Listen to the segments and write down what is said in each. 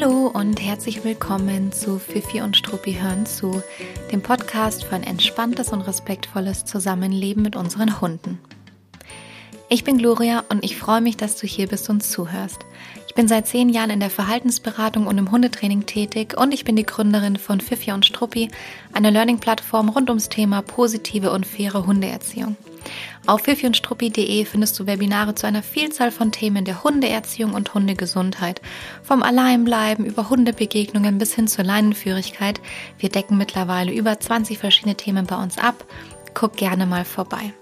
Hallo und herzlich willkommen zu Fifi und Struppi hören zu, dem Podcast für ein entspanntes und respektvolles Zusammenleben mit unseren Hunden. Ich bin Gloria und ich freue mich, dass du hier bist und zuhörst. Ich bin seit zehn Jahren in der Verhaltensberatung und im Hundetraining tätig und ich bin die Gründerin von Fifi und Struppi, einer Learning-Plattform rund ums Thema positive und faire Hundeerziehung. Auf fifiundstruppi.de findest du Webinare zu einer Vielzahl von Themen der Hundeerziehung und Hundegesundheit. Vom Alleinbleiben über Hundebegegnungen bis hin zur Leinenführigkeit. Wir decken mittlerweile über 20 verschiedene Themen bei uns ab. Guck gerne mal vorbei.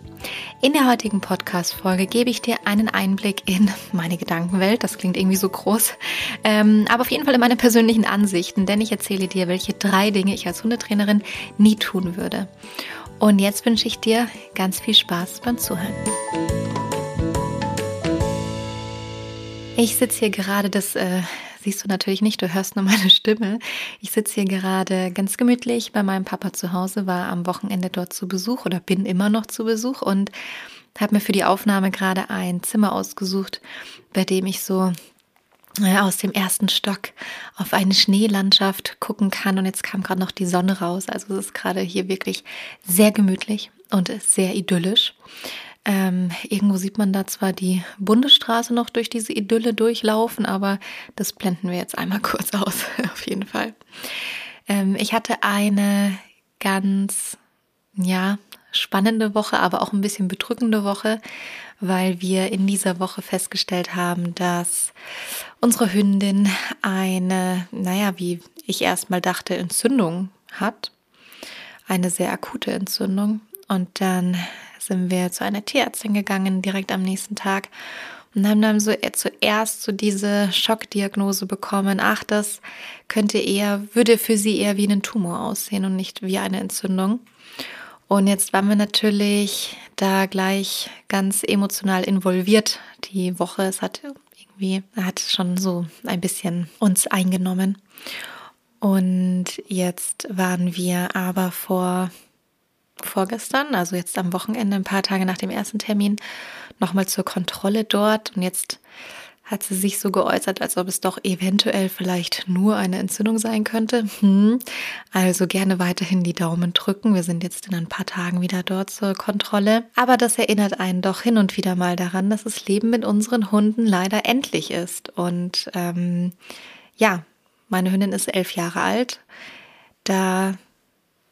In der heutigen Podcast-Folge gebe ich dir einen Einblick in meine Gedankenwelt. Das klingt irgendwie so groß. Ähm, aber auf jeden Fall in meine persönlichen Ansichten, denn ich erzähle dir, welche drei Dinge ich als Hundetrainerin nie tun würde. Und jetzt wünsche ich dir ganz viel Spaß beim Zuhören. Ich sitze hier gerade, das äh, siehst du natürlich nicht, du hörst nur meine Stimme. Ich sitze hier gerade ganz gemütlich bei meinem Papa zu Hause, war am Wochenende dort zu Besuch oder bin immer noch zu Besuch und habe mir für die Aufnahme gerade ein Zimmer ausgesucht, bei dem ich so aus dem ersten Stock auf eine Schneelandschaft gucken kann. Und jetzt kam gerade noch die Sonne raus. Also es ist gerade hier wirklich sehr gemütlich und sehr idyllisch. Ähm, irgendwo sieht man da zwar die Bundesstraße noch durch diese Idylle durchlaufen, aber das blenden wir jetzt einmal kurz aus, auf jeden Fall. Ähm, ich hatte eine ganz, ja, spannende Woche, aber auch ein bisschen bedrückende Woche, weil wir in dieser Woche festgestellt haben, dass unsere Hündin eine, naja, wie ich erstmal dachte, Entzündung hat. Eine sehr akute Entzündung. Und dann sind wir zu einer Tierärztin gegangen, direkt am nächsten Tag. Und haben dann so zuerst so diese Schockdiagnose bekommen, ach, das könnte eher, würde für sie eher wie ein Tumor aussehen und nicht wie eine Entzündung. Und jetzt waren wir natürlich da gleich ganz emotional involviert die Woche. Es hat irgendwie, hat schon so ein bisschen uns eingenommen. Und jetzt waren wir aber vor vorgestern, also jetzt am Wochenende, ein paar Tage nach dem ersten Termin, nochmal zur Kontrolle dort. Und jetzt hat sie sich so geäußert, als ob es doch eventuell vielleicht nur eine Entzündung sein könnte. Hm. Also gerne weiterhin die Daumen drücken. Wir sind jetzt in ein paar Tagen wieder dort zur Kontrolle. Aber das erinnert einen doch hin und wieder mal daran, dass das Leben mit unseren Hunden leider endlich ist. Und ähm, ja, meine Hündin ist elf Jahre alt. Da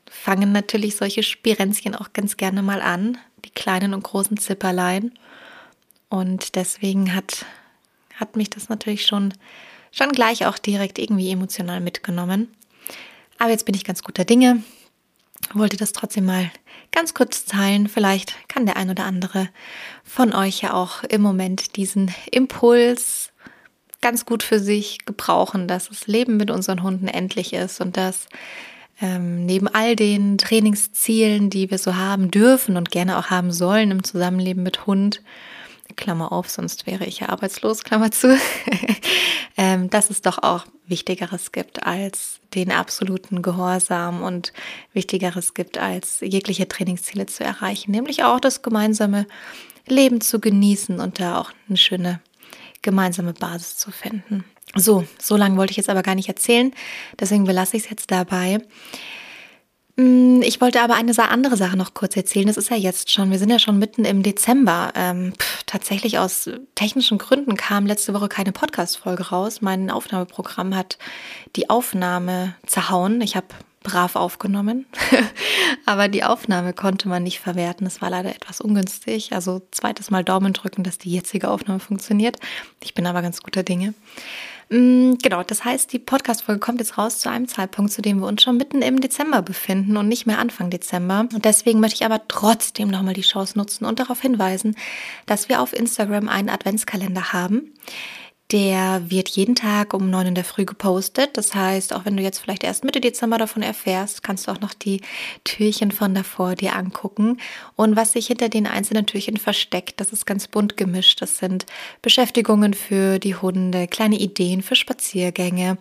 fangen natürlich solche Spirenzchen auch ganz gerne mal an, die kleinen und großen Zipperlein. Und deswegen hat hat mich das natürlich schon, schon gleich auch direkt irgendwie emotional mitgenommen. Aber jetzt bin ich ganz guter Dinge, wollte das trotzdem mal ganz kurz teilen. Vielleicht kann der ein oder andere von euch ja auch im Moment diesen Impuls ganz gut für sich gebrauchen, dass das Leben mit unseren Hunden endlich ist und dass ähm, neben all den Trainingszielen, die wir so haben dürfen und gerne auch haben sollen im Zusammenleben mit Hund, Klammer auf, sonst wäre ich ja arbeitslos, Klammer zu, ähm, dass es doch auch Wichtigeres gibt als den absoluten Gehorsam und Wichtigeres gibt als jegliche Trainingsziele zu erreichen, nämlich auch das gemeinsame Leben zu genießen und da auch eine schöne gemeinsame Basis zu finden. So, so lange wollte ich jetzt aber gar nicht erzählen, deswegen belasse ich es jetzt dabei. Mm, ich wollte aber eine andere Sache noch kurz erzählen. Das ist ja jetzt schon, wir sind ja schon mitten im Dezember. Ähm, pff, tatsächlich aus technischen Gründen kam letzte Woche keine Podcast-Folge raus. Mein Aufnahmeprogramm hat die Aufnahme zerhauen. Ich habe brav aufgenommen, aber die Aufnahme konnte man nicht verwerten. Das war leider etwas ungünstig. Also zweites Mal Daumen drücken, dass die jetzige Aufnahme funktioniert. Ich bin aber ganz guter Dinge. Mm, genau, das heißt, die Podcast-Folge kommt jetzt raus zu einem Zeitpunkt, zu dem wir uns schon mitten im Dezember befinden und nicht mehr Anfang Dezember. Und deswegen möchte ich aber trotzdem nochmal die Chance nutzen und darauf hinweisen, dass wir auf Instagram einen Adventskalender haben. Der wird jeden Tag um neun in der Früh gepostet. Das heißt, auch wenn du jetzt vielleicht erst Mitte Dezember davon erfährst, kannst du auch noch die Türchen von davor dir angucken. Und was sich hinter den einzelnen Türchen versteckt, das ist ganz bunt gemischt. Das sind Beschäftigungen für die Hunde, kleine Ideen für Spaziergänge,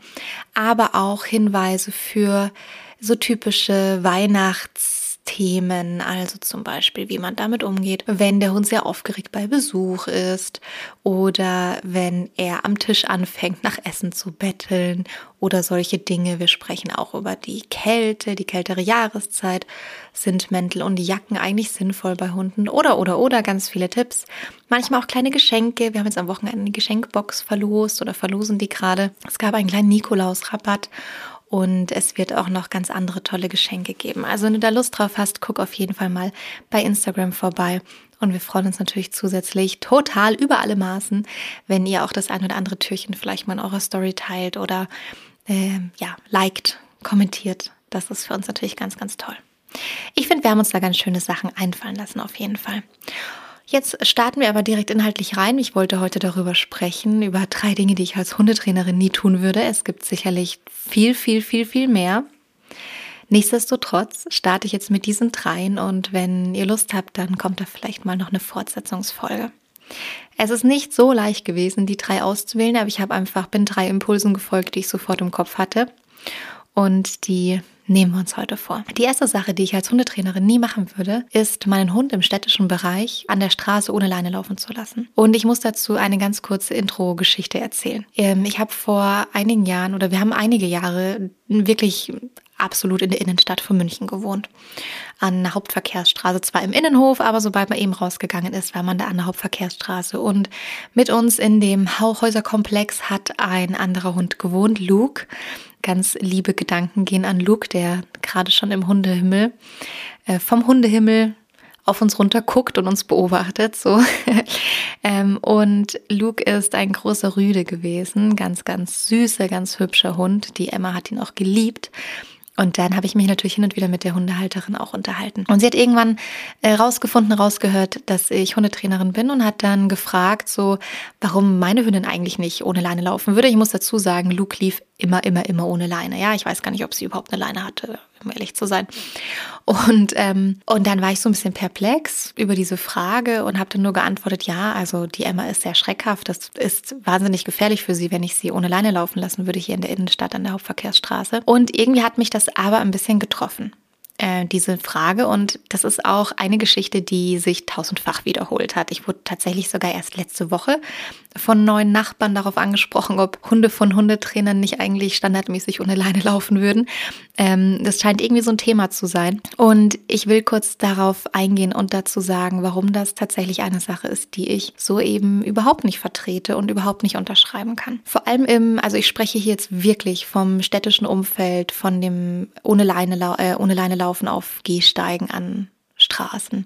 aber auch Hinweise für so typische Weihnachts Alltagsthemen, also zum Beispiel, wie man damit umgeht, wenn der Hund sehr aufgeregt bei Besuch ist oder wenn er am Tisch anfängt, nach Essen zu betteln oder solche Dinge. Wir sprechen auch über die Kälte, die kältere Jahreszeit. Sind Mäntel und Jacken eigentlich sinnvoll bei Hunden? Oder, oder, oder, ganz viele Tipps. Manchmal auch kleine Geschenke. Wir haben jetzt am Wochenende eine Geschenkbox verlost oder verlosen die gerade. Es gab einen kleinen Nikolaus-Rabatt und es wird auch noch ganz andere tolle Geschenke geben. Also wenn du da Lust drauf hast, guck auf jeden Fall mal bei Instagram vorbei. Und wir freuen uns natürlich zusätzlich total über alle Maßen, wenn ihr auch das ein oder andere Türchen vielleicht mal in eurer Story teilt oder äh, ja, liked, kommentiert. Das ist für uns natürlich ganz, ganz toll. Ich finde, wir haben uns da ganz schöne Sachen einfallen lassen, auf jeden Fall. Jetzt starten wir aber direkt inhaltlich rein. Ich wollte heute darüber sprechen, über drei Dinge, die ich als Hundetrainerin nie tun würde. Es gibt sicherlich viel, viel, viel, viel mehr. Nichtsdestotrotz starte ich jetzt mit diesen dreien und wenn ihr Lust habt, dann kommt da vielleicht mal noch eine Fortsetzungsfolge. Es ist nicht so leicht gewesen, die drei auszuwählen, aber ich habe einfach bin drei Impulsen gefolgt, die ich sofort im Kopf hatte und die nehmen wir uns heute vor. Die erste Sache, die ich als Hundetrainerin nie machen würde, ist, meinen Hund im städtischen Bereich an der Straße ohne Leine laufen zu lassen. Und ich muss dazu eine ganz kurze Intro-Geschichte erzählen. Ähm, ich habe vor einigen Jahren oder wir haben einige Jahre wirklich absolut in der Innenstadt von München gewohnt. An der Hauptverkehrsstraße, zwar im Innenhof, aber sobald man eben rausgegangen ist, war man da an der Hauptverkehrsstraße. Und mit uns in dem Hauchhäuserkomplex hat ein anderer Hund gewohnt, Luke. Ganz liebe Gedanken gehen an Luke, der gerade schon im Hundehimmel, äh, vom Hundehimmel auf uns runter guckt und uns beobachtet. So. ähm, und Luke ist ein großer Rüde gewesen, ganz, ganz süßer, ganz hübscher Hund. Die Emma hat ihn auch geliebt. Und dann habe ich mich natürlich hin und wieder mit der Hundehalterin auch unterhalten. Und sie hat irgendwann äh, rausgefunden, rausgehört, dass ich Hundetrainerin bin und hat dann gefragt, so, warum meine Hündin eigentlich nicht ohne Leine laufen würde. Ich muss dazu sagen, Luke lief immer, immer, immer ohne Leine. Ja, ich weiß gar nicht, ob sie überhaupt eine Leine hatte um ehrlich zu sein. Und, ähm, und dann war ich so ein bisschen perplex über diese Frage und habe dann nur geantwortet, ja, also die Emma ist sehr schreckhaft. Das ist wahnsinnig gefährlich für sie, wenn ich sie ohne Leine laufen lassen würde hier in der Innenstadt an der Hauptverkehrsstraße. Und irgendwie hat mich das aber ein bisschen getroffen. Äh, diese Frage und das ist auch eine Geschichte, die sich tausendfach wiederholt hat. Ich wurde tatsächlich sogar erst letzte Woche von neuen Nachbarn darauf angesprochen, ob Hunde von Hundetrainern nicht eigentlich standardmäßig ohne Leine laufen würden. Ähm, das scheint irgendwie so ein Thema zu sein. Und ich will kurz darauf eingehen und dazu sagen, warum das tatsächlich eine Sache ist, die ich so eben überhaupt nicht vertrete und überhaupt nicht unterschreiben kann. Vor allem im, also ich spreche hier jetzt wirklich vom städtischen Umfeld, von dem ohne Leine, äh, ohne Leine laufen auf Gehsteigen an Straßen.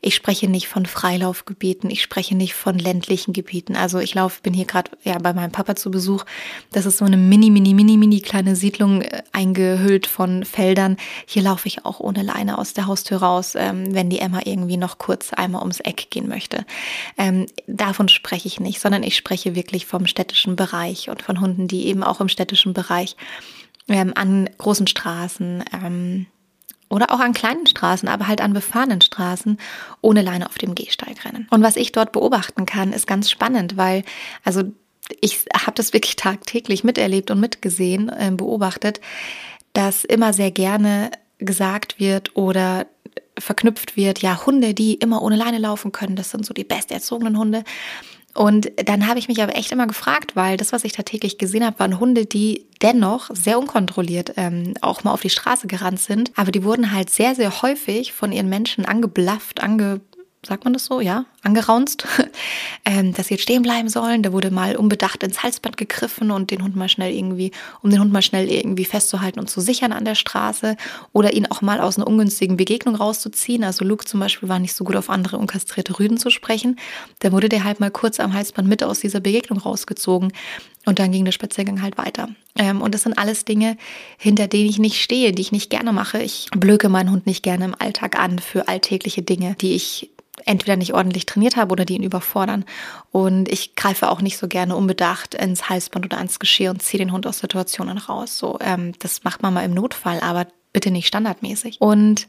Ich spreche nicht von Freilaufgebieten, ich spreche nicht von ländlichen Gebieten. Also ich laufe, bin hier gerade ja bei meinem Papa zu Besuch. Das ist so eine mini, mini, mini, mini kleine Siedlung äh, eingehüllt von Feldern. Hier laufe ich auch ohne Leine aus der Haustür raus, ähm, wenn die Emma irgendwie noch kurz einmal ums Eck gehen möchte. Ähm, davon spreche ich nicht, sondern ich spreche wirklich vom städtischen Bereich und von Hunden, die eben auch im städtischen Bereich ähm, an großen Straßen ähm, oder auch an kleinen Straßen, aber halt an befahrenen Straßen ohne Leine auf dem Gehsteig rennen. Und was ich dort beobachten kann, ist ganz spannend, weil also ich habe das wirklich tagtäglich miterlebt und mitgesehen, äh, beobachtet, dass immer sehr gerne gesagt wird oder verknüpft wird, ja, Hunde, die immer ohne Leine laufen können, das sind so die besterzogenen Hunde. Und dann habe ich mich aber echt immer gefragt, weil das, was ich da täglich gesehen habe, waren Hunde, die dennoch sehr unkontrolliert ähm, auch mal auf die Straße gerannt sind. Aber die wurden halt sehr, sehr häufig von ihren Menschen angeblafft, ange sagt man das so, ja, angeraunzt, ähm, dass sie jetzt stehen bleiben sollen. Da wurde mal unbedacht ins Halsband gegriffen und den Hund mal schnell irgendwie, um den Hund mal schnell irgendwie festzuhalten und zu sichern an der Straße oder ihn auch mal aus einer ungünstigen Begegnung rauszuziehen. Also Luke zum Beispiel war nicht so gut auf andere unkastrierte Rüden zu sprechen. Da wurde der halt mal kurz am Halsband mit aus dieser Begegnung rausgezogen und dann ging der Spaziergang halt weiter. Ähm, und das sind alles Dinge, hinter denen ich nicht stehe, die ich nicht gerne mache. Ich blöke meinen Hund nicht gerne im Alltag an für alltägliche Dinge, die ich entweder nicht ordentlich trainiert habe oder die ihn überfordern. Und ich greife auch nicht so gerne unbedacht ins Halsband oder ans Geschirr und ziehe den Hund aus Situationen raus. So, ähm, das macht man mal im Notfall, aber bitte nicht standardmäßig. Und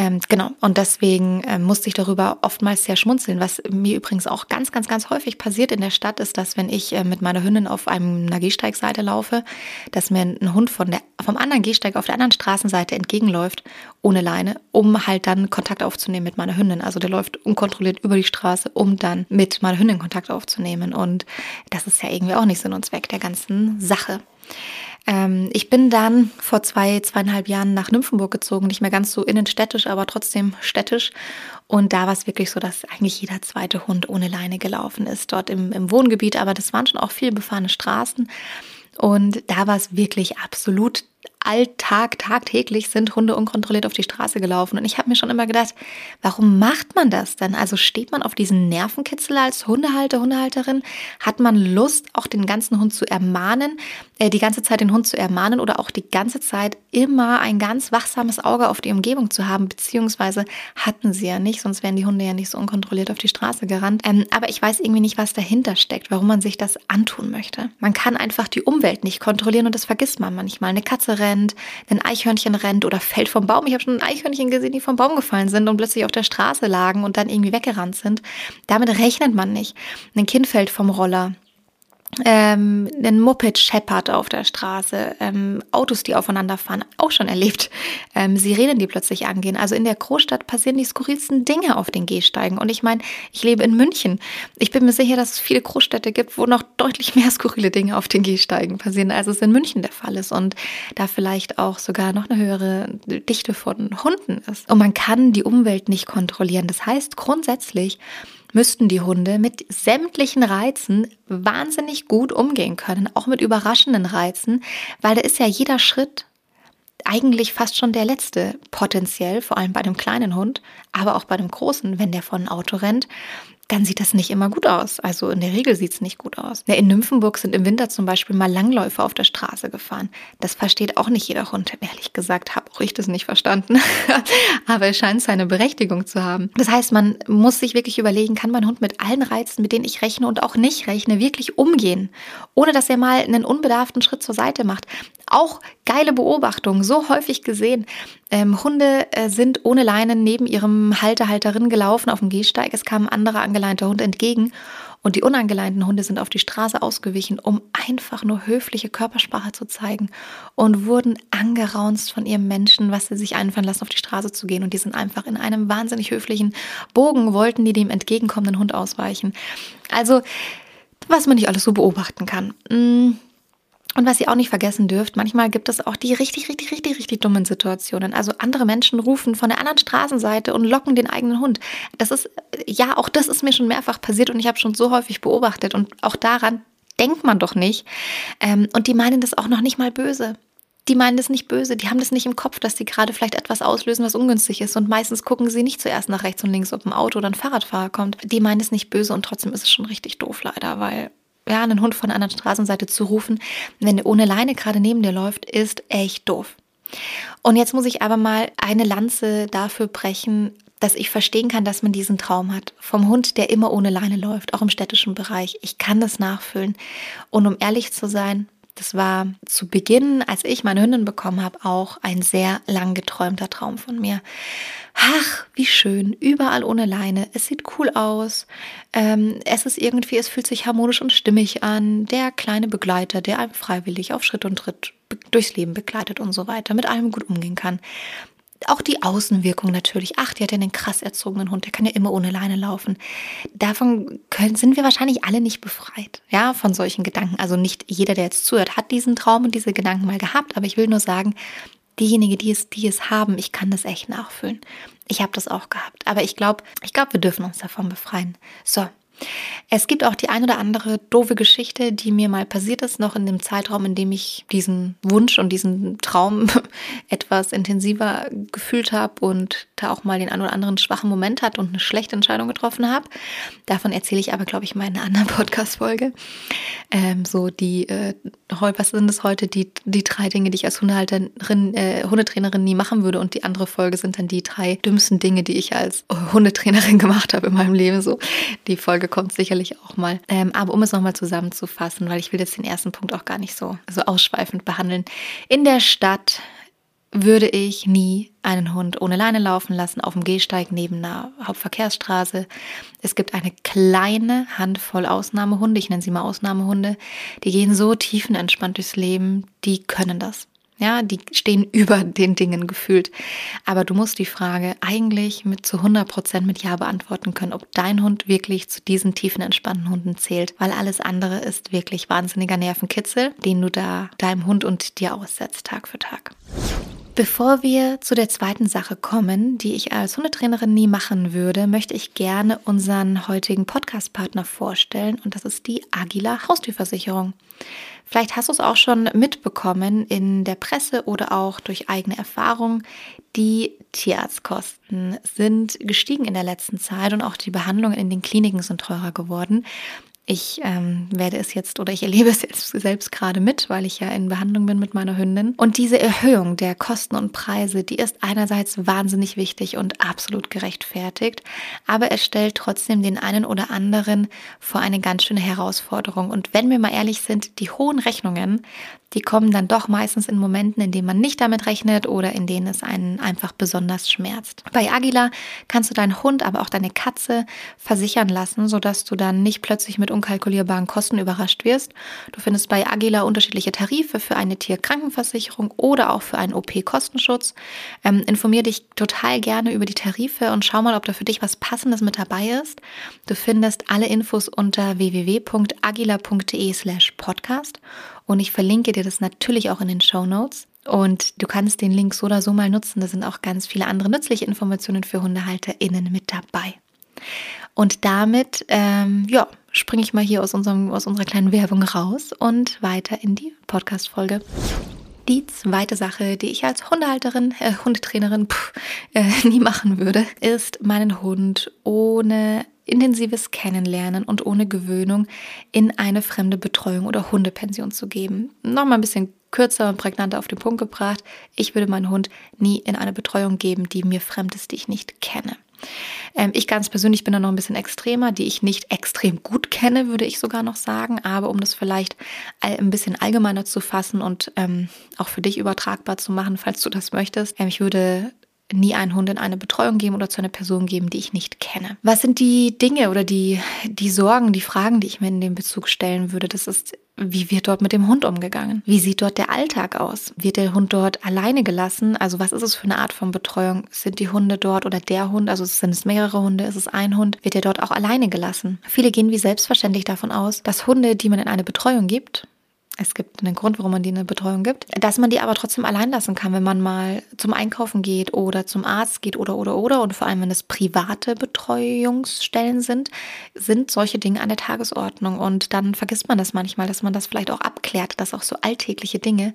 Ähm, genau, und deswegen äh, musste ich darüber oftmals sehr schmunzeln. Was mir übrigens auch ganz, ganz, ganz häufig passiert in der Stadt, ist, dass wenn ich äh, mit meiner Hündin auf einem, Gehsteigseite laufe, dass mir ein Hund von der, vom anderen Gehsteig auf der anderen Straßenseite entgegenläuft, ohne Leine, um halt dann Kontakt aufzunehmen mit meiner Hündin. Also der läuft unkontrolliert über die Straße, um dann mit meiner Hündin Kontakt aufzunehmen. Und das ist ja irgendwie auch nicht Sinn und Zweck der ganzen Sache. Ähm, ich bin dann vor zwei, zweieinhalb Jahren nach Nymphenburg gezogen, nicht mehr ganz so innenstädtisch, aber trotzdem städtisch. Und da war es wirklich so, dass eigentlich jeder zweite Hund ohne Leine gelaufen ist, dort im, im Wohngebiet. Aber das waren schon auch viel befahrene Straßen. Und da war es wirklich absolut Alltag, tagtäglich sind Hunde unkontrolliert auf die Straße gelaufen. Und ich habe mir schon immer gedacht, warum macht man das denn? Also steht man auf diesen Nervenkitzel als Hundehalter, Hundehalterin? Hat man Lust, auch den ganzen Hund zu ermahnen, äh, die ganze Zeit den Hund zu ermahnen oder auch die ganze Zeit immer ein ganz wachsames Auge auf die Umgebung zu haben? Beziehungsweise hatten sie ja nicht, sonst wären die Hunde ja nicht so unkontrolliert auf die Straße gerannt. Ähm, aber ich weiß irgendwie nicht, was dahinter steckt, warum man sich das antun möchte. Man kann einfach die Umwelt nicht kontrollieren und das vergisst man manchmal. Eine Katze rennt rennt, ein Eichhörnchen rennt oder fällt vom Baum. Ich habe schon Eichhörnchen gesehen, die vom Baum gefallen sind und plötzlich auf der Straße lagen und dann irgendwie weggerannt sind. Damit rechnet man nicht. Ein Kind fällt vom Roller ähm, ein Moped scheppert auf der Straße, ähm, Autos, die aufeinander fahren, auch schon erlebt, ähm, Sirenen, die plötzlich angehen. Also in der Großstadt passieren die skurrilsten Dinge auf den Gehsteigen. Und ich meine, ich lebe in München. Ich bin mir sicher, dass es viele Großstädte gibt, wo noch deutlich mehr skurrile Dinge auf den Gehsteigen passieren, als es in München der Fall ist. Und da vielleicht auch sogar noch eine höhere Dichte von Hunden ist. Und man kann die Umwelt nicht kontrollieren. Das heißt, grundsätzlich müssten die Hunde mit sämtlichen Reizen wahnsinnig gut umgehen können, auch mit überraschenden Reizen, weil da ist ja jeder Schritt eigentlich fast schon der letzte potenziell, vor allem bei dem kleinen Hund, aber auch bei dem großen, wenn der von ein Auto rennt, dann sieht das nicht immer gut aus. Also in der Regel sieht es nicht gut aus. In Nymphenburg sind im Winter zum Beispiel mal Langläufer auf der Straße gefahren. Das versteht auch nicht jeder Hund. Ehrlich gesagt habe auch ich das nicht verstanden. Aber es scheint seine Berechtigung zu haben. Das heißt, man muss sich wirklich überlegen, kann mein Hund mit allen Reizen, mit denen ich rechne und auch nicht rechne, wirklich umgehen, ohne dass er mal einen unbedarften Schritt zur Seite macht. Auch geile Beobachtung, so häufig gesehen. Ähm, Hunde äh, sind ohne Leinen neben ihrem Halter, Halterin gelaufen auf dem Gehsteig. Es kam ein anderer angeleinter Hund entgegen und die unangeleinten Hunde sind auf die Straße ausgewichen, um einfach nur höfliche Körpersprache zu zeigen und wurden angeraunzt von ihrem Menschen, was sie sich einfallen lassen, auf die Straße zu gehen. Und die sind einfach in einem wahnsinnig höflichen Bogen, wollten die dem entgegenkommenden Hund ausweichen. Also, was man nicht alles so beobachten kann. Mmh. Und was ihr auch nicht vergessen dürft, manchmal gibt es auch die richtig, richtig, richtig, richtig dummen Situationen. Also andere Menschen rufen von der anderen Straßenseite und locken den eigenen Hund. Das ist, ja, auch das ist mir schon mehrfach passiert und ich habe schon so häufig beobachtet. Und auch daran denkt man doch nicht. Ähm, und die meinen das auch noch nicht mal böse. Die meinen das nicht böse, die haben das nicht im Kopf, dass sie gerade vielleicht etwas auslösen, was ungünstig ist. Und meistens gucken sie nicht zuerst nach rechts und links, ob ein Auto oder ein Fahrradfahrer kommt. Die meinen es nicht böse und trotzdem ist es schon richtig doof leider, weil ja, einen Hund von der anderen Straßenseite zu rufen, wenn der ohne Leine gerade neben dir läuft, ist echt doof. Und jetzt muss ich aber mal eine Lanze dafür brechen, dass ich verstehen kann, dass man diesen Traum hat. Vom Hund, der immer ohne Leine läuft, auch im städtischen Bereich. Ich kann das nachfüllen. Und um ehrlich zu sein, das war zu Beginn, als ich meine Hündin bekommen habe, auch ein sehr lang geträumter Traum von mir. Ach, wie schön, überall ohne Leine. Es sieht cool aus. Ähm, es ist irgendwie, es fühlt sich harmonisch und stimmig an. Der kleine Begleiter, der einem freiwillig auf Schritt und Tritt durchs Leben begleitet und so weiter, mit allem gut umgehen kann auch die Außenwirkung natürlich. Ach, die hat ja einen krass erzogenen Hund, der kann ja immer ohne Leine laufen. Davon können, sind wir wahrscheinlich alle nicht befreit, ja, von solchen Gedanken. Also nicht jeder, der jetzt zuhört, hat diesen Traum und diese Gedanken mal gehabt, aber ich will nur sagen, diejenigen, die es, die es haben, ich kann das echt nachfühlen. Ich habe das auch gehabt, aber ich glaube, ich glaube, wir dürfen uns davon befreien. So, es gibt auch die ein oder andere doofe Geschichte, die mir mal passiert ist, noch in dem Zeitraum, in dem ich diesen Wunsch und diesen Traum etwas intensiver gefühlt habe und da auch mal den einen oder anderen schwachen Moment hat und eine schlechte Entscheidung getroffen habe. Davon erzähle ich aber, glaube ich, mal in einer anderen Podcast-Folge. Ähm, so die, äh, was sind es heute, die, die drei Dinge, die ich als Hundehalterin, äh, Hundetrainerin nie machen würde und die andere Folge sind dann die drei dümmsten Dinge, die ich als Hundetrainerin gemacht habe in meinem Leben. So, die Folge kommt sicherlich auch mal. Ähm, aber um es nochmal zusammenzufassen, weil ich will jetzt den ersten Punkt auch gar nicht so, so ausschweifend behandeln. In der Stadt würde ich nie einen Hund ohne Leine laufen lassen auf dem Gehsteig neben einer Hauptverkehrsstraße. Es gibt eine kleine Handvoll Ausnahmehunde, ich nenne sie mal Ausnahmehunde, die gehen so tiefenentspannt durchs Leben, die können das. Ja, die stehen über den Dingen gefühlt. Aber du musst die Frage eigentlich mit zu 100 Prozent mit Ja beantworten können, ob dein Hund wirklich zu diesen tiefen, entspannten Hunden zählt, weil alles andere ist wirklich wahnsinniger Nervenkitzel, den du da deinem Hund und dir aussetzt, Tag für Tag. Bevor wir zu der zweiten Sache kommen, die ich als Hundetrainerin nie machen würde, möchte ich gerne unseren heutigen Podcast-Partner vorstellen und das ist die Agila Haustürversicherung. Vielleicht hast du es auch schon mitbekommen in der Presse oder auch durch eigene Erfahrung. Die Tierarztkosten sind gestiegen in der letzten Zeit und auch die Behandlungen in den Kliniken sind teurer geworden. Ich ähm, werde es jetzt oder ich erlebe es jetzt selbst gerade mit, weil ich ja in Behandlung bin mit meiner Hündin. Und diese Erhöhung der Kosten und Preise, die ist einerseits wahnsinnig wichtig und absolut gerechtfertigt, aber es stellt trotzdem den einen oder anderen vor eine ganz schöne Herausforderung. Und wenn wir mal ehrlich sind, die hohen Rechnungen, die kommen dann doch meistens in Momenten, in denen man nicht damit rechnet oder in denen es einen einfach besonders schmerzt. Bei Agila kannst du deinen Hund, aber auch deine Katze versichern lassen, sodass du dann nicht plötzlich mit unkalkulierbaren Kosten überrascht wirst. Du findest bei Agila unterschiedliche Tarife für eine Tierkrankenversicherung oder auch für einen OP-Kostenschutz. Ähm, informier dich total gerne über die Tarife und schau mal, ob da für dich was Passendes mit dabei ist. Du findest alle Infos unter www.agila.de slash podcast und ich verlinke dir das natürlich auch in den Show Notes. Und du kannst den Link so oder so mal nutzen. Da sind auch ganz viele andere nützliche Informationen für HundehalterInnen mit dabei. Und damit, ähm, ja, springe ich mal hier aus, unserem, aus unserer kleinen Werbung raus und weiter in die Podcast-Folge. Die zweite Sache, die ich als Hundehalterin, äh, Hundetrainerin pff, äh, nie machen würde, ist meinen Hund ohne intensives Kennenlernen und ohne Gewöhnung in eine fremde Betreuung oder Hundepension zu geben. Nochmal ein bisschen kürzer und prägnanter auf den Punkt gebracht. Ich würde meinen Hund nie in eine Betreuung geben, die mir fremd ist, die ich nicht kenne. Ähm, ich ganz persönlich bin da noch ein bisschen extremer, die ich nicht extrem gut kenne, würde ich sogar noch sagen. Aber um das vielleicht ein bisschen allgemeiner zu fassen und ähm, auch für dich übertragbar zu machen, falls du das möchtest, ähm, ich würde nie einen Hund in eine Betreuung geben oder zu einer Person geben, die ich nicht kenne. Was sind die Dinge oder die, die Sorgen, die Fragen, die ich mir in dem Bezug stellen würde? Das ist, wie wird dort mit dem Hund umgegangen? Wie sieht dort der Alltag aus? Wird der Hund dort alleine gelassen? Also was ist es für eine Art von Betreuung? Sind die Hunde dort oder der Hund, also sind es mehrere Hunde, ist es ein Hund, wird er dort auch alleine gelassen? Viele gehen wie selbstverständlich davon aus, dass Hunde, die man in eine Betreuung gibt, es gibt einen Grund, warum man die eine Betreuung gibt, dass man die aber trotzdem allein lassen kann, wenn man mal zum Einkaufen geht oder zum Arzt geht oder oder oder. Und vor allem wenn es private Betreuungsstellen sind, sind solche Dinge an der Tagesordnung. Und dann vergisst man das manchmal, dass man das vielleicht auch abklärt, dass auch so alltägliche Dinge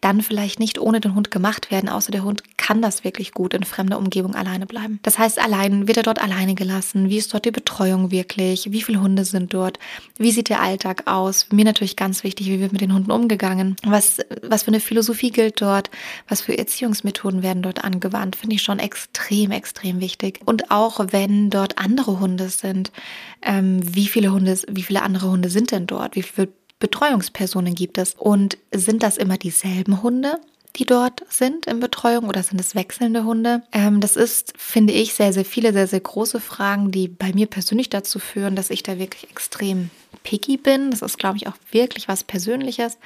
dann vielleicht nicht ohne den Hund gemacht werden, außer der Hund kann das wirklich gut in fremder Umgebung alleine bleiben. Das heißt, allein wird er dort alleine gelassen, wie ist dort die Betreuung wirklich, wie viele Hunde sind dort, wie sieht der Alltag aus? Mir natürlich ganz wichtig, wie wird mit den Hunden umgegangen? Was, was für eine Philosophie gilt dort? Was für Erziehungsmethoden werden dort angewandt? Finde ich schon extrem, extrem wichtig. Und auch wenn dort andere Hunde sind, ähm, wie viele Hunde, wie viele andere Hunde sind denn dort? Wie viele Betreuungspersonen gibt es? Und sind das immer dieselben Hunde? die dort sind in Betreuung oder sind es wechselnde Hunde? Ähm, das ist, finde ich, sehr, sehr viele, sehr, sehr große Fragen, die bei mir persönlich dazu führen, dass ich da wirklich extrem picky bin. Das ist, glaube ich, auch wirklich was Persönliches.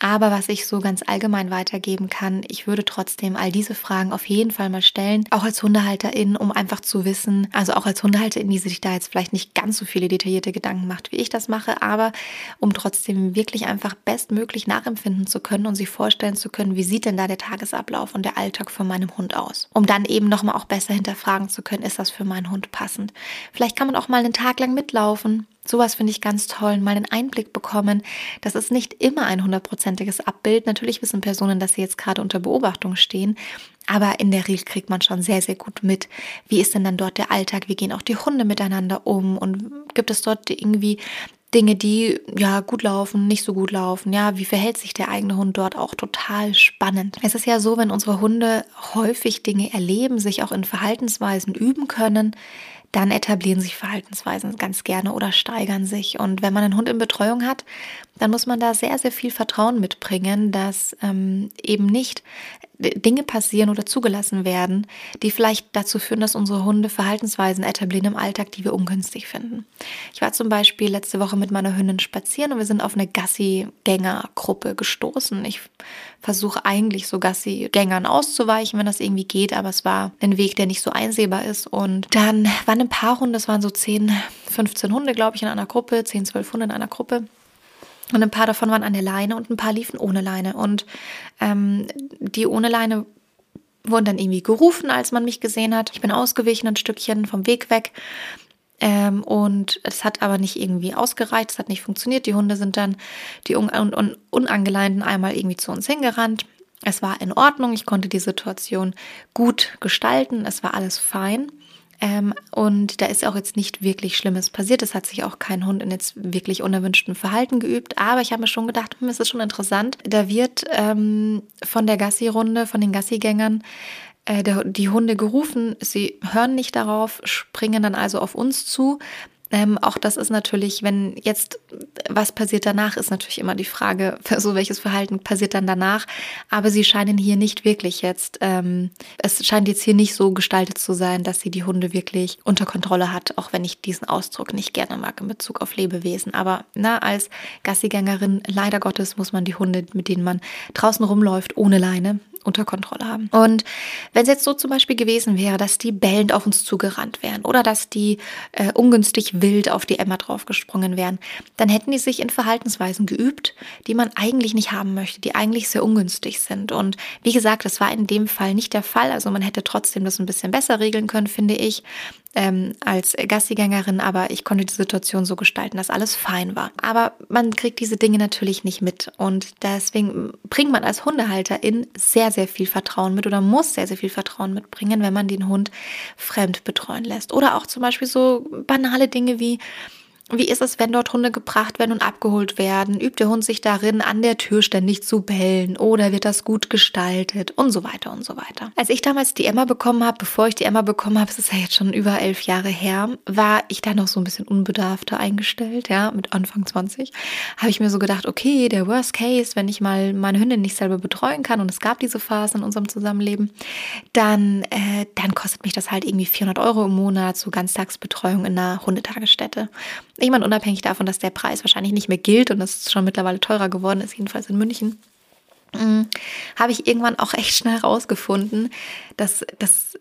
Aber was ich so ganz allgemein weitergeben kann, ich würde trotzdem all diese Fragen auf jeden Fall mal stellen, auch als Hundehalterin, um einfach zu wissen, also auch als Hundehalterin, die sich da jetzt vielleicht nicht ganz so viele detaillierte Gedanken macht, wie ich das mache, aber um trotzdem wirklich einfach bestmöglich nachempfinden zu können und sich vorstellen zu können, wie sieht denn da der Tagesablauf und der Alltag von meinem Hund aus, um dann eben nochmal auch besser hinterfragen zu können, ist das für meinen Hund passend. Vielleicht kann man auch mal einen Tag lang mitlaufen Sowas finde ich ganz toll, mal einen Einblick bekommen. Das ist nicht immer ein hundertprozentiges Abbild. Natürlich wissen Personen, dass sie jetzt gerade unter Beobachtung stehen. Aber in der Regel kriegt man schon sehr, sehr gut mit, wie ist denn dann dort der Alltag, wie gehen auch die Hunde miteinander um und gibt es dort irgendwie Dinge, die ja gut laufen, nicht so gut laufen. Ja, wie verhält sich der eigene Hund dort auch total spannend. Es ist ja so, wenn unsere Hunde häufig Dinge erleben, sich auch in Verhaltensweisen üben können, dann etablieren sich Verhaltensweisen ganz gerne oder steigern sich. Und wenn man einen Hund in Betreuung hat, dann muss man da sehr, sehr viel Vertrauen mitbringen, dass ähm, eben nicht Dinge passieren oder zugelassen werden, die vielleicht dazu führen, dass unsere Hunde Verhaltensweisen etablieren im Alltag, die wir ungünstig finden. Ich war zum Beispiel letzte Woche mit meiner Hündin spazieren und wir sind auf eine Gassi-Gänger-Gruppe gestoßen. Ich versuche eigentlich so Gassi-Gängern auszuweichen, wenn das irgendwie geht, aber es war ein Weg, der nicht so einsehbar ist. Und dann waren ein paar Hunde, es waren so 10, 15 Hunde, glaube ich, in einer Gruppe, 10, 12 Hunde in einer Gruppe. Und ein paar davon waren an der Leine und ein paar liefen ohne Leine. Und ähm, die ohne Leine wurden dann irgendwie gerufen, als man mich gesehen hat. Ich bin ausgewichen, ein Stückchen vom Weg weg. Ähm, und es hat aber nicht irgendwie ausgereicht, es hat nicht funktioniert. Die Hunde sind dann, die un un Unangeleinten, einmal irgendwie zu uns hingerannt. Es war in Ordnung, ich konnte die Situation gut gestalten, es war alles fein. Ähm, und da ist auch jetzt nicht wirklich Schlimmes passiert. Es hat sich auch kein Hund in jetzt wirklich unerwünschtem Verhalten geübt. Aber ich habe mir schon gedacht, hm, es ist schon interessant. Da wird ähm, von der Gassi-Runde, von den Gassigängern, äh, der, die Hunde gerufen. Sie hören nicht darauf, springen dann also auf uns zu. Ähm, auch das ist natürlich, wenn jetzt was passiert danach, ist natürlich immer die Frage, so welches Verhalten passiert dann danach. Aber sie scheinen hier nicht wirklich jetzt, ähm, es scheint jetzt hier nicht so gestaltet zu sein, dass sie die Hunde wirklich unter Kontrolle hat, auch wenn ich diesen Ausdruck nicht gerne mag in Bezug auf Lebewesen. Aber na, als Gassigängerin, leider Gottes, muss man die Hunde, mit denen man draußen rumläuft, ohne Leine, unter Kontrolle haben. Und wenn es jetzt so zum Beispiel gewesen wäre, dass die bellend auf uns zugerannt wären oder dass die äh, ungünstig wild auf die Emma draufgesprungen wären, dann hätten die sich in Verhaltensweisen geübt, die man eigentlich nicht haben möchte, die eigentlich sehr ungünstig sind. Und wie gesagt, das war in dem Fall nicht der Fall. Also man hätte trotzdem das ein bisschen besser regeln können, finde ich ähm, als Gassigängerin, aber ich konnte die Situation so gestalten, dass alles fein war. Aber man kriegt diese Dinge natürlich nicht mit und deswegen bringt man als Hundehalterin sehr, sehr viel Vertrauen mit oder muss sehr, sehr viel Vertrauen mitbringen, wenn man den Hund fremd betreuen lässt. Oder auch zum Beispiel so banale Dinge wie wie ist es, wenn dort Hunde gebracht werden und abgeholt werden? Übt der Hund sich darin, an der Tür ständig zu bellen oder wird das gut gestaltet und so weiter und so weiter. Als ich damals die Emma bekommen habe, bevor ich die Emma bekommen habe, es ist ja jetzt schon über elf Jahre her, war ich da noch so ein bisschen unbedarfter eingestellt, ja, mit Anfang 20. Habe ich mir so gedacht, okay, der Worst Case, wenn ich mal meine Hündin nicht selber betreuen kann und es gab diese Phase in unserem Zusammenleben, dann, äh, dann kostet mich das halt irgendwie 400 Euro im Monat, so Ganztagsbetreuung in einer Hundetagesstätte. Ich meine, unabhängig davon, dass der Preis wahrscheinlich nicht mehr gilt und es schon mittlerweile teurer geworden ist, jedenfalls in München, mm, habe ich irgendwann auch echt schnell rausgefunden, dass das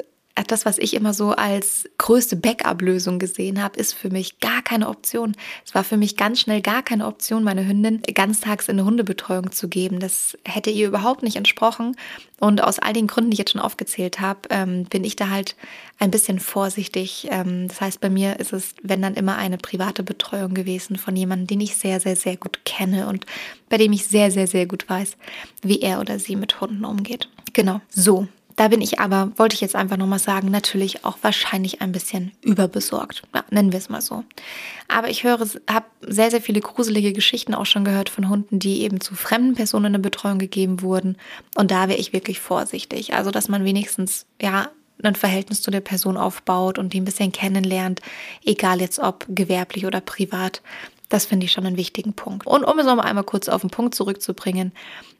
das, was ich immer so als größte Backup-Lösung gesehen habe, ist für mich gar keine Option. Es war für mich ganz schnell gar keine Option, meine Hündin ganztags in eine Hundebetreuung zu geben. Das hätte ihr überhaupt nicht entsprochen. Und aus all den Gründen, die ich jetzt schon aufgezählt habe, ähm, bin ich da halt ein bisschen vorsichtig. Ähm, das heißt, bei mir ist es, wenn dann immer eine private Betreuung gewesen von jemandem, den ich sehr, sehr, sehr gut kenne und bei dem ich sehr, sehr, sehr gut weiß, wie er oder sie mit Hunden umgeht. Genau, so. Da bin ich aber, wollte ich jetzt einfach nochmal sagen, natürlich auch wahrscheinlich ein bisschen überbesorgt. Ja, nennen wir es mal so. Aber ich höre, habe sehr, sehr viele gruselige Geschichten auch schon gehört von Hunden, die eben zu fremden Personen in eine Betreuung gegeben wurden. Und da wäre ich wirklich vorsichtig. Also, dass man wenigstens, ja, ein Verhältnis zu der Person aufbaut und die ein bisschen kennenlernt, egal jetzt ob gewerblich oder privat. Das finde ich schon einen wichtigen Punkt. Und um es noch einmal kurz auf den Punkt zurückzubringen,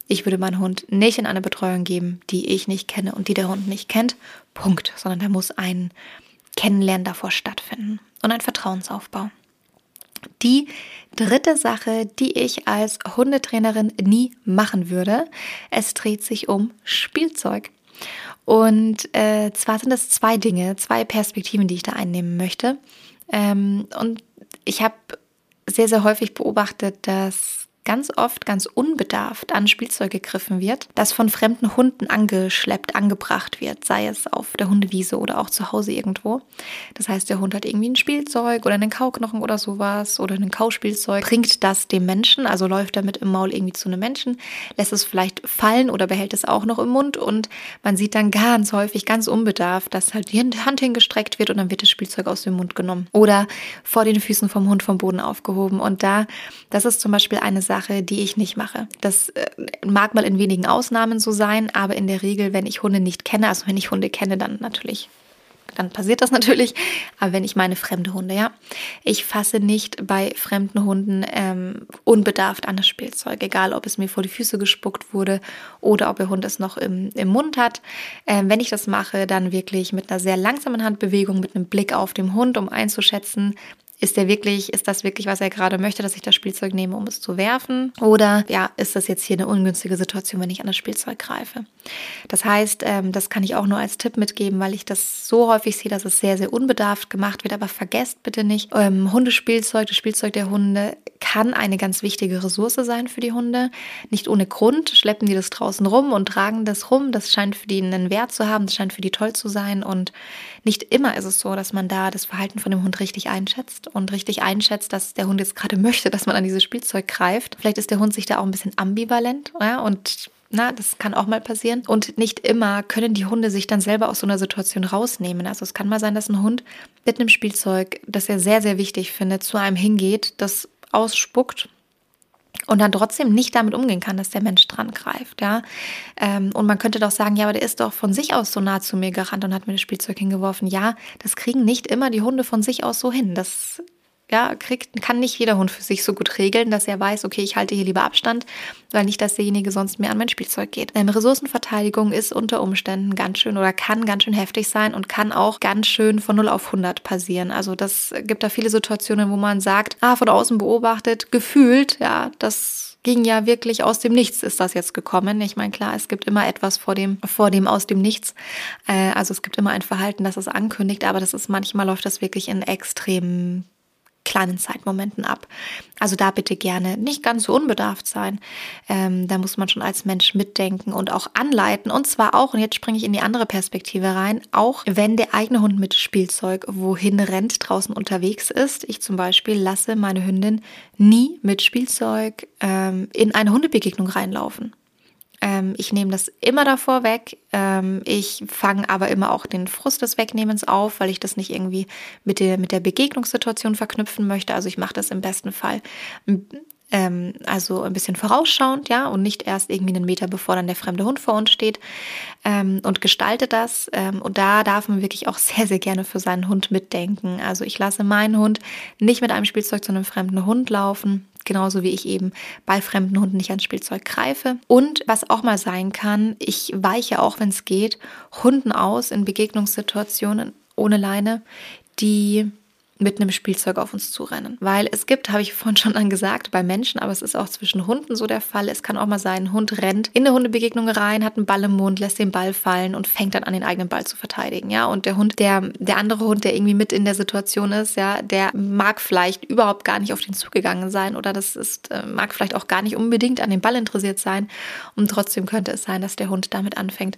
ich würde meinen Hund nicht in eine Betreuung geben, die ich nicht kenne und die der Hund nicht kennt. Punkt. Sondern da muss ein Kennenlernen davor stattfinden und ein Vertrauensaufbau. Die dritte Sache, die ich als Hundetrainerin nie machen würde, es dreht sich um Spielzeug. Und äh, zwar sind es zwei Dinge, zwei Perspektiven, die ich da einnehmen möchte. Ähm, und ich habe sehr, sehr häufig beobachtet, dass ganz oft ganz unbedarft an Spielzeug gegriffen wird, das von fremden Hunden angeschleppt, angebracht wird, sei es auf der Hundewiese oder auch zu Hause irgendwo. Das heißt, der Hund hat irgendwie ein Spielzeug oder einen Kauknochen oder sowas oder ein Kauspielzeug, bringt das dem Menschen, also läuft damit im Maul irgendwie zu einem Menschen, lässt es vielleicht fallen oder behält es auch noch im Mund und man sieht dann ganz häufig, ganz unbedarft, dass halt die Hand hingestreckt wird und dann wird das Spielzeug aus dem Mund genommen oder vor den Füßen vom Hund vom Boden aufgehoben. Und da, das ist zum Beispiel eine Sache, Sache, die ich nicht mache. Das äh, mag mal in wenigen Ausnahmen so sein, aber in der Regel, wenn ich Hunde nicht kenne, also wenn ich Hunde kenne, dann natürlich dann passiert das natürlich. Aber wenn ich meine fremde Hunde, ja, ich fasse nicht bei fremden Hunden ähm, unbedarft an das Spielzeug, egal ob es mir vor die Füße gespuckt wurde oder ob der Hund es noch im, im Mund hat. Ähm, wenn ich das mache, dann wirklich mit einer sehr langsamen Handbewegung, mit einem Blick auf den Hund, um einzuschätzen, ist der wirklich, ist das wirklich, was er gerade möchte, dass ich das Spielzeug nehme, um es zu werfen? Oder ja, ist das jetzt hier eine ungünstige Situation, wenn ich an das Spielzeug greife? Das heißt, ähm, das kann ich auch nur als Tipp mitgeben, weil ich das so häufig sehe, dass es sehr, sehr unbedarft gemacht wird. Aber vergesst bitte nicht, ähm, Hundespielzeug, das Spielzeug der Hunde kann eine ganz wichtige Ressource sein für die Hunde. Nicht ohne Grund schleppen die das draußen rum und tragen das rum. Das scheint für die einen Wert zu haben, das scheint für die toll zu sein. Und nicht immer ist es so, dass man da das Verhalten von dem Hund richtig einschätzt und richtig einschätzt, dass der Hund jetzt gerade möchte, dass man an dieses Spielzeug greift. Vielleicht ist der Hund sich da auch ein bisschen ambivalent ja, und na, das kann auch mal passieren. Und nicht immer können die Hunde sich dann selber aus so einer Situation rausnehmen. Also es kann mal sein, dass ein Hund mit einem Spielzeug, das er sehr, sehr wichtig findet, zu einem hingeht, das ausspuckt und dann trotzdem nicht damit umgehen kann, dass der Mensch dran greift, ja. Ähm, und man könnte doch sagen, ja, aber der ist doch von sich aus so nah zu mir gerannt und hat mir das Spielzeug hingeworfen. Ja, das kriegen nicht immer die Hunde von sich aus so hin. Das ja, kriegt, kann nicht jeder Hund für sich so gut regeln, dass er weiß, okay, ich halte hier lieber Abstand, weil nicht, dass derjenige sonst mehr an mein Spielzeug geht. Ähm, Ressourcenverteidigung ist unter Umständen ganz schön oder kann ganz schön heftig sein und kann auch ganz schön von 0 auf 100 passieren. Also das gibt da viele Situationen, wo man sagt, ah, von außen beobachtet, gefühlt, ja, das ging ja wirklich aus dem Nichts ist das jetzt gekommen. Ich meine, klar, es gibt immer etwas vor dem, vor dem aus dem Nichts. Äh, also es gibt immer ein Verhalten, das es ankündigt, aber das ist manchmal läuft das wirklich in extremen kleinen Zeitmomenten ab. Also da bitte gerne nicht ganz so unbedarft sein. Ähm, da muss man schon als Mensch mitdenken und auch anleiten. Und zwar auch, und jetzt springe ich in die andere Perspektive rein, auch wenn der eigene Hund mit Spielzeug wohin rennt, draußen unterwegs ist. Ich zum Beispiel lasse meine Hündin nie mit Spielzeug ähm, in eine Hundebegegnung reinlaufen. Ähm, ich nehme das immer davor weg. Ähm, ich fange aber immer auch den Frust des Wegnehmens auf, weil ich das nicht irgendwie mit der, mit der Begegnungssituation verknüpfen möchte. Also ich mache das im besten Fall ähm, also ein bisschen vorausschauend, ja, und nicht erst irgendwie einen Meter bevor dann der fremde Hund vor uns steht ähm, und gestalte das. Ähm, und da darf man wirklich auch sehr, sehr gerne für seinen Hund mitdenken. Also ich lasse meinen Hund nicht mit einem Spielzeug zu einem fremden Hund laufen genauso wie ich eben bei fremden Hunden nicht ans Spielzeug greife. Und was auch mal sein kann, ich weiche auch, wenn es geht, Hunden aus in Begegnungssituationen ohne Leine, die mit einem Spielzeug auf uns zurennen. Weil es gibt, habe ich vorhin schon angesagt, bei Menschen, aber es ist auch zwischen Hunden so der Fall. Es kann auch mal sein, ein Hund rennt in eine Hundebegegnung rein, hat einen Ball im Mund, lässt den Ball fallen und fängt dann an, den eigenen Ball zu verteidigen. Ja, und der Hund, der, der andere Hund, der irgendwie mit in der Situation ist, ja, der mag vielleicht überhaupt gar nicht auf den zugegangen sein oder das ist, äh, mag vielleicht auch gar nicht unbedingt an den Ball interessiert sein. Und trotzdem könnte es sein, dass der Hund damit anfängt,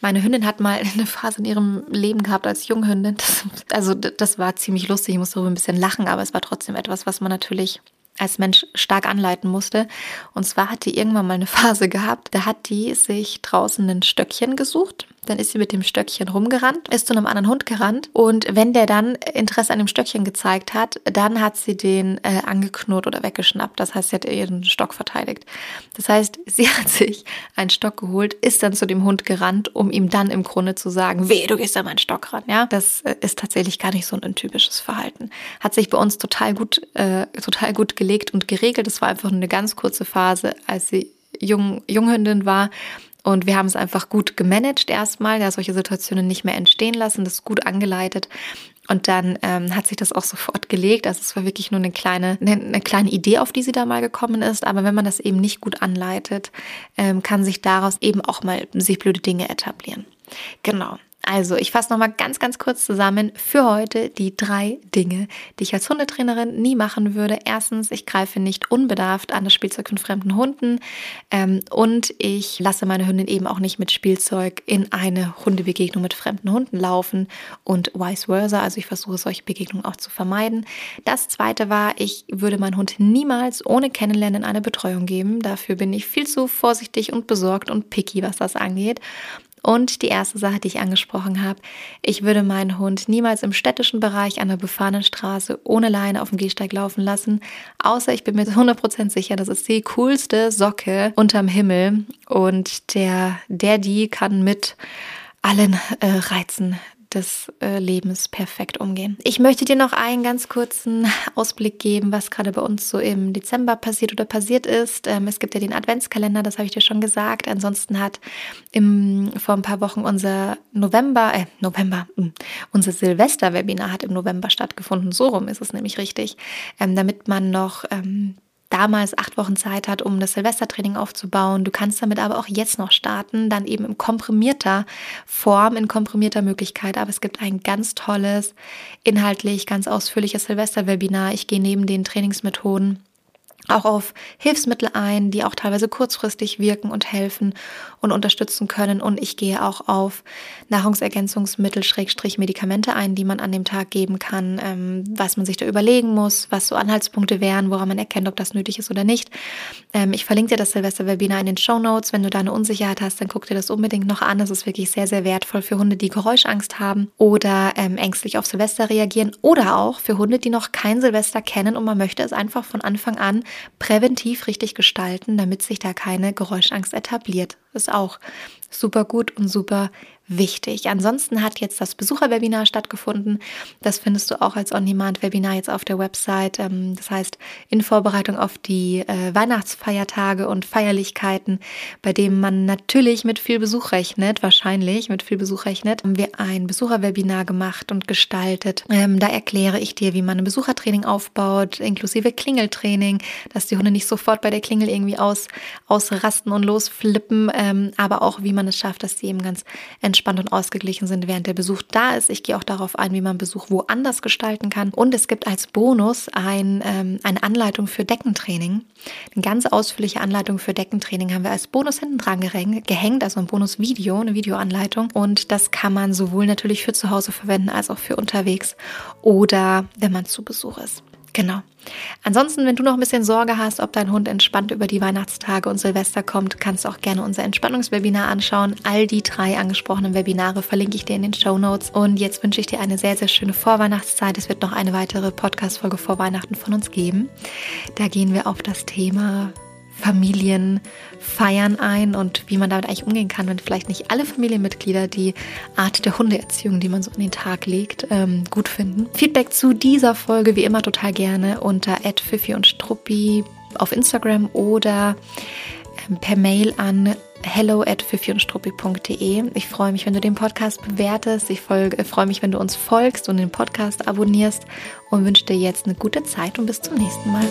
meine Hündin hat mal eine Phase in ihrem Leben gehabt als Junghündin. Das, also das war ziemlich lustig. Ich musste darüber ein bisschen lachen, aber es war trotzdem etwas, was man natürlich als Mensch stark anleiten musste. Und zwar hat die irgendwann mal eine Phase gehabt, da hat die sich draußen ein Stöckchen gesucht dann ist sie mit dem Stöckchen rumgerannt, ist zu einem anderen Hund gerannt und wenn der dann Interesse an dem Stöckchen gezeigt hat, dann hat sie den äh, angeknurrt oder weggeschnappt. Das heißt, sie hat ihren Stock verteidigt. Das heißt, sie hat sich einen Stock geholt, ist dann zu dem Hund gerannt, um ihm dann im Grunde zu sagen, weh, du gehst an meinen Stock ran. Ja, das äh, ist tatsächlich gar nicht so ein typisches Verhalten. Hat sich bei uns total gut, äh, total gut gelegt und geregelt. Es war einfach nur eine ganz kurze Phase, als sie Jung, Junghündin war und wir haben es einfach gut gemanagt erstmal, ja, solche Situationen nicht mehr entstehen lassen, das gut angeleitet. Und dann ähm, hat sich das auch sofort gelegt. Also es war wirklich nur eine kleine, eine, eine, kleine Idee, auf die sie da mal gekommen ist. Aber wenn man das eben nicht gut anleitet, ähm, kann sich daraus eben auch mal sich blöde Dinge etablieren. Genau. Also, ich fasse nochmal ganz, ganz kurz zusammen für heute die drei Dinge, die ich als Hundetrainerin nie machen würde. Erstens, ich greife nicht unbedarft an das Spielzeug von fremden Hunden ähm, und ich lasse meine Hündin eben auch nicht mit Spielzeug in eine Hundebegegnung mit fremden Hunden laufen und vice versa. Also, ich versuche solche Begegnungen auch zu vermeiden. Das zweite war, ich würde meinen Hund niemals ohne Kennenlernen in eine Betreuung geben. Dafür bin ich viel zu vorsichtig und besorgt und picky, was das angeht. Und die erste Sache, die ich angesprochen habe, ich würde meinen Hund niemals im städtischen Bereich an der befahrenen Straße ohne Leine auf dem Gehsteig laufen lassen, außer ich bin mir 100% sicher, das ist die coolste Socke unterm Himmel. Und der, der, die kann mit allen äh, Reizen des äh, Lebens perfekt umgehen. Ich möchte dir noch einen ganz kurzen Ausblick geben, was gerade bei uns so im Dezember passiert oder passiert ist. Ähm, es gibt ja den Adventskalender, das habe ich dir schon gesagt. Ansonsten hat im, vor ein paar Wochen unser November, äh, November, hm, unser Silvester-Webinar hat im November stattgefunden. So rum ist es nämlich richtig. Ähm, damit man noch ähm, damals acht Wochen Zeit hat, um das Silvestertraining aufzubauen. Du kannst damit aber auch jetzt noch starten, dann eben in komprimierter Form, in komprimierter Möglichkeit. Aber es gibt ein ganz tolles, inhaltlich ganz ausführliches Silvesterwebinar. Ich gehe neben den Trainingsmethoden auch auf Hilfsmittel ein, die auch teilweise kurzfristig wirken und helfen und unterstützen können. Und ich gehe auch auf Nahrungsergänzungsmittel, Schrägstrich Medikamente ein, die man an dem Tag geben kann, ähm, was man sich da überlegen muss, was so Anhaltspunkte wären, woran man erkennt, ob das nötig ist oder nicht. Ähm, ich verlinke dir das Silvester-Webinar in den Show Notes. Wenn du da eine Unsicherheit hast, dann guck dir das unbedingt noch an. Das ist wirklich sehr, sehr wertvoll für Hunde, die Geräuschangst haben oder ähm, ängstlich auf Silvester reagieren oder auch für Hunde, die noch kein Silvester kennen und man möchte es einfach von Anfang an präventiv richtig gestalten, damit sich da keine Geräuschangst etabliert. Ist auch super gut und super wichtig. Ansonsten hat jetzt das Besucherwebinar stattgefunden. Das findest du auch als On-Demand-Webinar jetzt auf der Website. Ähm, das heißt, in Vorbereitung auf die äh, Weihnachtsfeiertage und Feierlichkeiten, bei denen man natürlich mit viel Besuch rechnet, wahrscheinlich mit viel Besuch rechnet, haben wir ein Besucherwebinar gemacht und gestaltet. Ähm, da erkläre ich dir, wie man ein Besuchertraining aufbaut, inklusive Klingeltraining, dass die Hunde nicht sofort bei der Klingel irgendwie aus, ausrasten und losflippen, ähm, aber auch, wie man es schafft, dass die eben ganz entspannt entspannt und ausgeglichen sind, während der Besuch da ist. Ich gehe auch darauf ein, wie man Besuch woanders gestalten kann. Und es gibt als Bonus ein, ähm, eine Anleitung für Deckentraining. Eine ganz ausführliche Anleitung für Deckentraining haben wir als Bonus hinten dran gehängt, also ein Bonusvideo, eine Videoanleitung. Und das kann man sowohl natürlich für zu Hause verwenden als auch für unterwegs oder wenn man zu Besuch ist. Genau. Ansonsten, wenn du noch ein bisschen Sorge hast, ob dein Hund entspannt über die Weihnachtstage und Silvester kommt, kannst du auch gerne unser Entspannungswebinar anschauen. All die drei angesprochenen Webinare verlinke ich dir in den Show Notes. Und jetzt wünsche ich dir eine sehr, sehr schöne Vorweihnachtszeit. Es wird noch eine weitere Podcast-Folge vor Weihnachten von uns geben. Da gehen wir auf das Thema Familienfeiern ein und wie man damit eigentlich umgehen kann, wenn vielleicht nicht alle Familienmitglieder die Art der Hundeerziehung, die man so an den Tag legt, ähm, gut finden. Feedback zu dieser Folge wie immer total gerne unter @fifi und Struppi auf Instagram oder ähm, per Mail an hello at Ich freue mich, wenn du den Podcast bewertest. Ich folge, freue mich, wenn du uns folgst und den Podcast abonnierst und wünsche dir jetzt eine gute Zeit und bis zum nächsten Mal.